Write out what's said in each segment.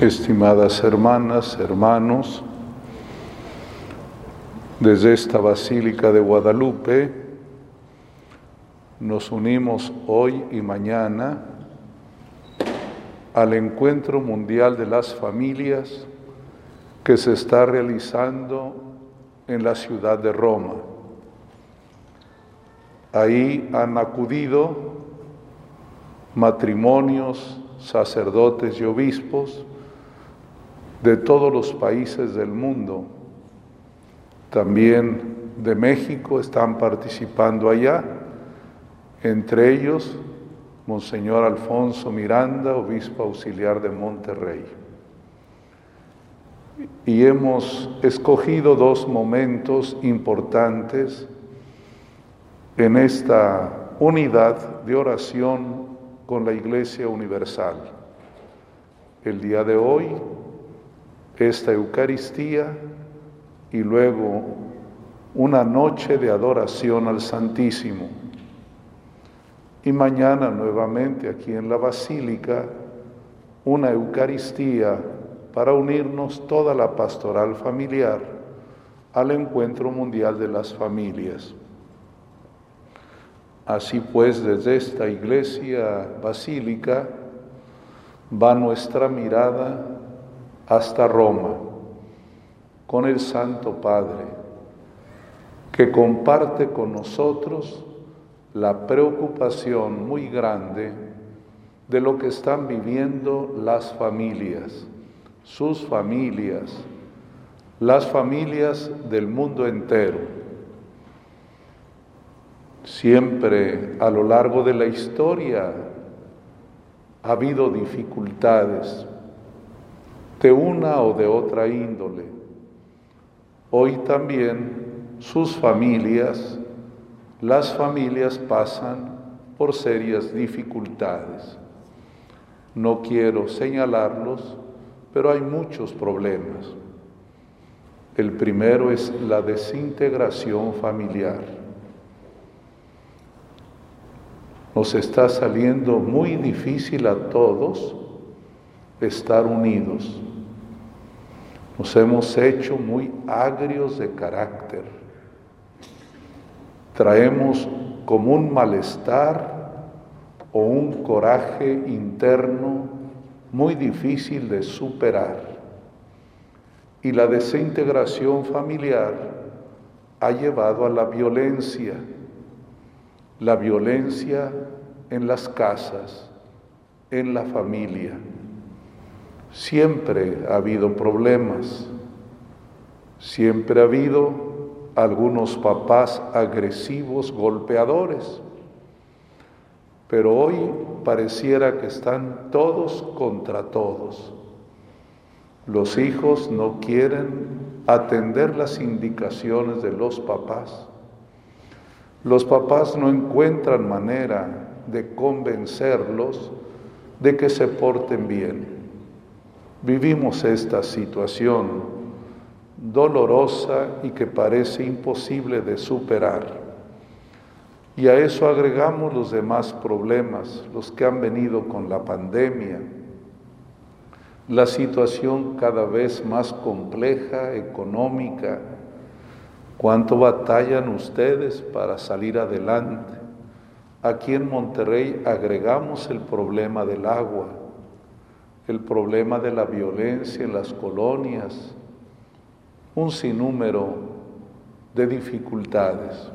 estimadas hermanas, hermanos, desde esta Basílica de Guadalupe nos unimos hoy y mañana al Encuentro Mundial de las Familias que se está realizando en la ciudad de Roma. Ahí han acudido matrimonios, sacerdotes y obispos de todos los países del mundo. También de México están participando allá, entre ellos Monseñor Alfonso Miranda, obispo auxiliar de Monterrey. Y hemos escogido dos momentos importantes en esta unidad de oración con la Iglesia Universal. El día de hoy esta Eucaristía y luego una noche de adoración al Santísimo. Y mañana nuevamente aquí en la Basílica una Eucaristía para unirnos toda la pastoral familiar al encuentro mundial de las familias. Así pues, desde esta iglesia basílica va nuestra mirada hasta Roma con el Santo Padre, que comparte con nosotros la preocupación muy grande de lo que están viviendo las familias, sus familias, las familias del mundo entero. Siempre a lo largo de la historia ha habido dificultades, de una o de otra índole. Hoy también sus familias, las familias pasan por serias dificultades. No quiero señalarlos, pero hay muchos problemas. El primero es la desintegración familiar. Nos está saliendo muy difícil a todos estar unidos. Nos hemos hecho muy agrios de carácter. Traemos como un malestar o un coraje interno muy difícil de superar. Y la desintegración familiar ha llevado a la violencia, la violencia en las casas, en la familia. Siempre ha habido problemas, siempre ha habido algunos papás agresivos, golpeadores, pero hoy pareciera que están todos contra todos. Los hijos no quieren atender las indicaciones de los papás. Los papás no encuentran manera de convencerlos de que se porten bien. Vivimos esta situación dolorosa y que parece imposible de superar. Y a eso agregamos los demás problemas, los que han venido con la pandemia, la situación cada vez más compleja, económica. ¿Cuánto batallan ustedes para salir adelante? Aquí en Monterrey agregamos el problema del agua el problema de la violencia en las colonias, un sinnúmero de dificultades.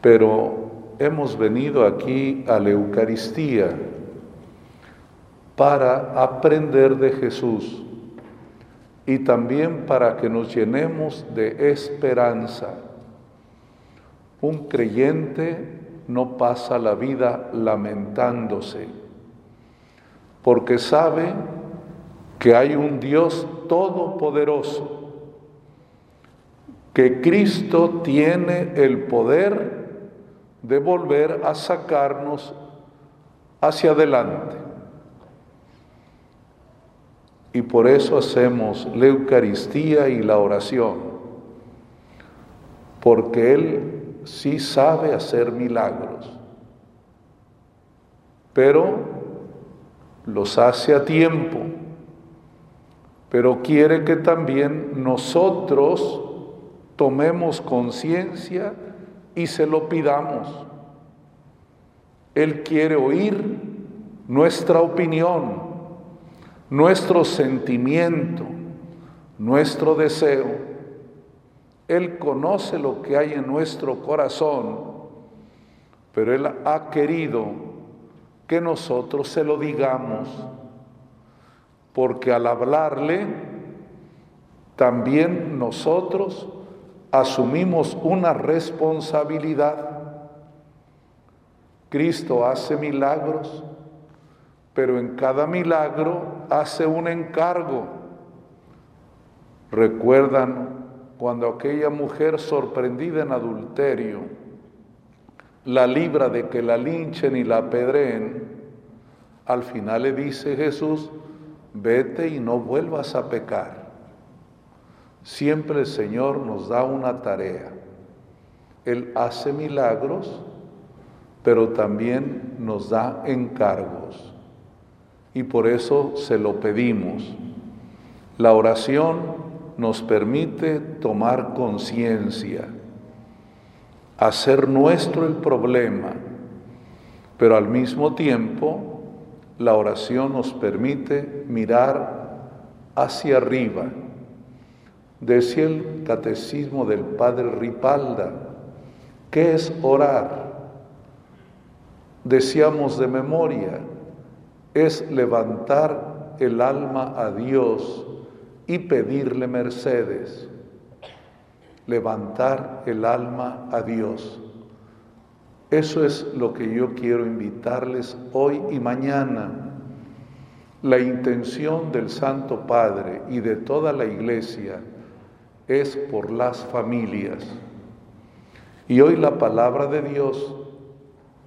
Pero hemos venido aquí a la Eucaristía para aprender de Jesús y también para que nos llenemos de esperanza. Un creyente no pasa la vida lamentándose porque sabe que hay un Dios todopoderoso, que Cristo tiene el poder de volver a sacarnos hacia adelante. Y por eso hacemos la Eucaristía y la oración, porque Él sí sabe hacer milagros. Pero los hace a tiempo pero quiere que también nosotros tomemos conciencia y se lo pidamos. Él quiere oír nuestra opinión, nuestro sentimiento, nuestro deseo. Él conoce lo que hay en nuestro corazón, pero Él ha querido que nosotros se lo digamos, porque al hablarle, también nosotros asumimos una responsabilidad. Cristo hace milagros, pero en cada milagro hace un encargo. Recuerdan cuando aquella mujer sorprendida en adulterio la libra de que la linchen y la apedreen, al final le dice Jesús, vete y no vuelvas a pecar. Siempre el Señor nos da una tarea. Él hace milagros, pero también nos da encargos. Y por eso se lo pedimos. La oración nos permite tomar conciencia, hacer nuestro el problema, pero al mismo tiempo la oración nos permite mirar hacia arriba Decía el catecismo del padre Ripalda, ¿qué es orar? Decíamos de memoria, es levantar el alma a Dios y pedirle mercedes. Levantar el alma a Dios. Eso es lo que yo quiero invitarles hoy y mañana. La intención del Santo Padre y de toda la Iglesia es por las familias. Y hoy la palabra de Dios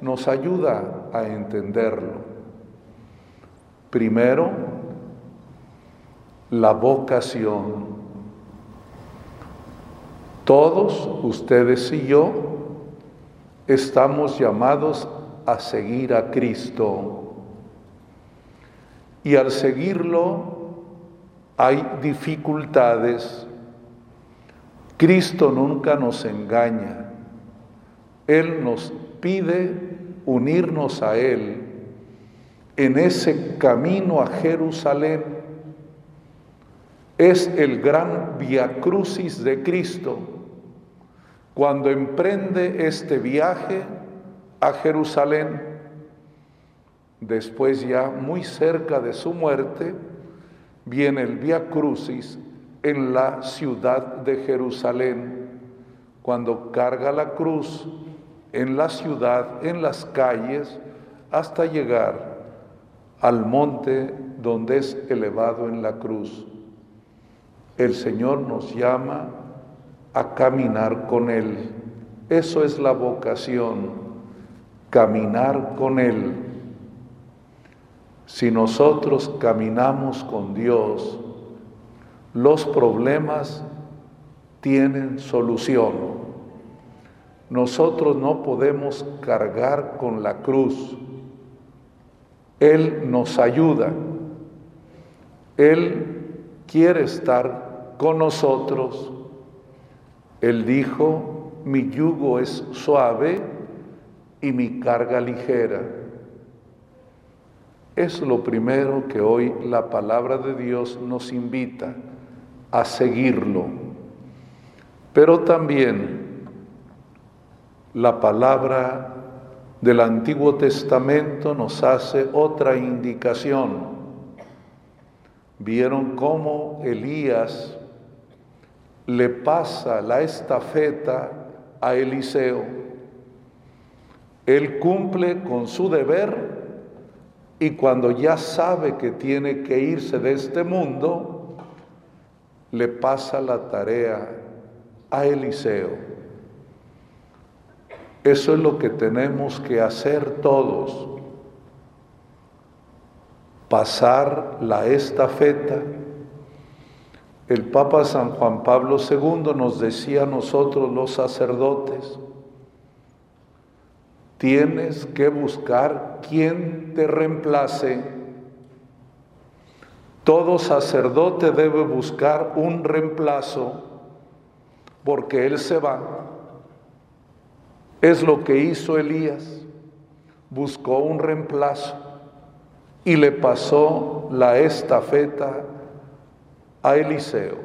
nos ayuda a entenderlo. Primero, la vocación. Todos ustedes y yo estamos llamados a seguir a Cristo. Y al seguirlo hay dificultades Cristo nunca nos engaña. Él nos pide unirnos a Él en ese camino a Jerusalén. Es el gran via crucis de Cristo cuando emprende este viaje a Jerusalén. Después ya muy cerca de su muerte viene el via crucis en la ciudad de Jerusalén, cuando carga la cruz en la ciudad, en las calles, hasta llegar al monte donde es elevado en la cruz. El Señor nos llama a caminar con Él. Eso es la vocación, caminar con Él. Si nosotros caminamos con Dios, los problemas tienen solución. Nosotros no podemos cargar con la cruz. Él nos ayuda. Él quiere estar con nosotros. Él dijo, mi yugo es suave y mi carga ligera. Es lo primero que hoy la palabra de Dios nos invita a seguirlo. Pero también la palabra del Antiguo Testamento nos hace otra indicación. Vieron cómo Elías le pasa la estafeta a Eliseo. Él cumple con su deber y cuando ya sabe que tiene que irse de este mundo, le pasa la tarea a Eliseo. Eso es lo que tenemos que hacer todos. Pasar la estafeta. El Papa San Juan Pablo II nos decía a nosotros los sacerdotes, tienes que buscar quien te reemplace Todo sacerdote debe buscar un reemplazo porque él se va. Es lo que hizo Elías. Buscó un reemplazo y le pasó la estafeta a Eliseo.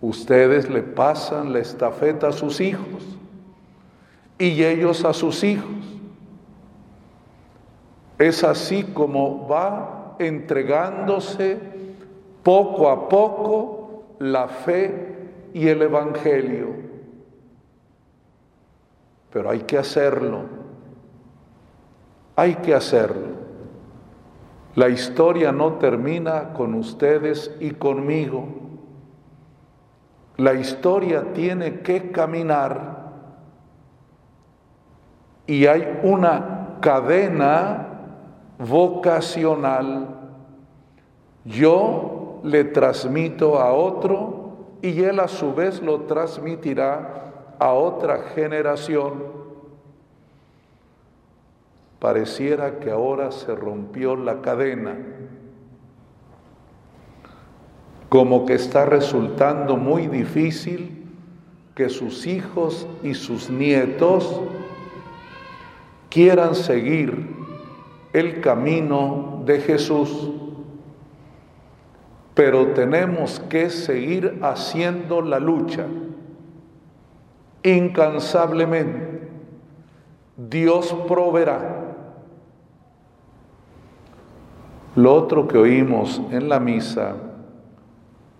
Ustedes le pasan la estafeta a sus hijos y ellos a sus hijos. Es así como va entregándose poco a poco la fe y el Evangelio. Pero hay que hacerlo, hay que hacerlo. La historia no termina con ustedes y conmigo. La historia tiene que caminar y hay una cadena vocacional. Yo le transmito a otro y él a su vez lo transmitirá a otra generación pareciera que ahora se rompió la cadena, como que está resultando muy difícil que sus hijos y sus nietos quieran seguir el camino de Jesús. Pero tenemos que seguir haciendo la lucha incansablemente. Dios proveerá. Lo otro que oímos en la misa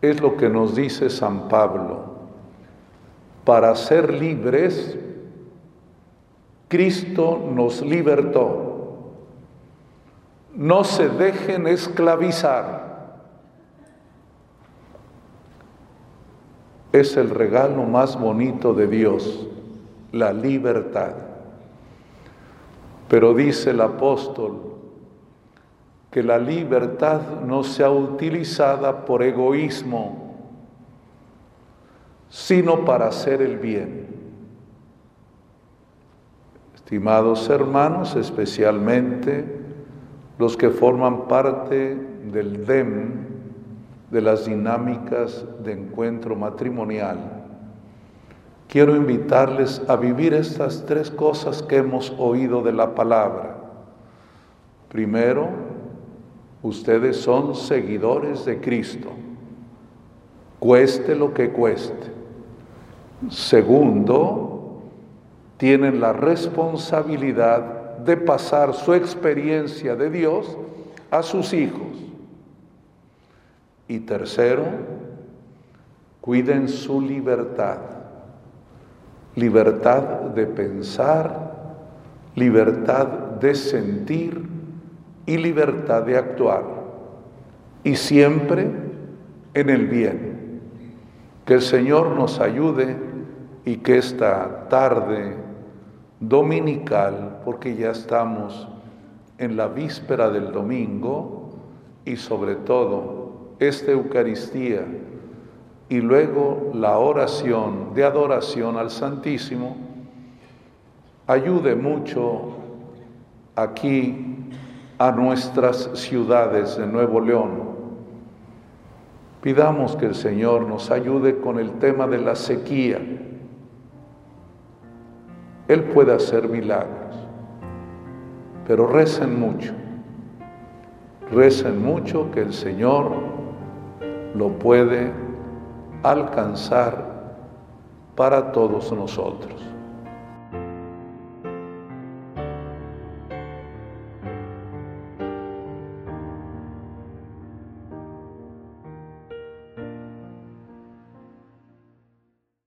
es lo que nos dice San Pablo. Para ser libres, Cristo nos libertó. No se dejen esclavizar. Es el regalo más bonito de Dios, la libertad. Pero dice el apóstol, que la libertad no sea utilizada por egoísmo, sino para hacer el bien. Estimados hermanos, especialmente los que forman parte del DEM, de las dinámicas de encuentro matrimonial, quiero invitarles a vivir estas tres cosas que hemos oído de la palabra. Primero, Ustedes son seguidores de Cristo, cueste lo que cueste. Segundo, tienen la responsabilidad de pasar su experiencia de Dios a sus hijos. Y tercero, cuiden su libertad. Libertad de pensar, libertad de sentir, y libertad de actuar, y siempre en el bien. Que el Señor nos ayude y que esta tarde dominical, porque ya estamos en la víspera del domingo, y sobre todo esta Eucaristía, y luego la oración de adoración al Santísimo, ayude mucho aquí a nuestras ciudades de Nuevo León. Pidamos que el Señor nos ayude con el tema de la sequía. Él puede hacer milagros, pero recen mucho, recen mucho que el Señor lo puede alcanzar para todos nosotros.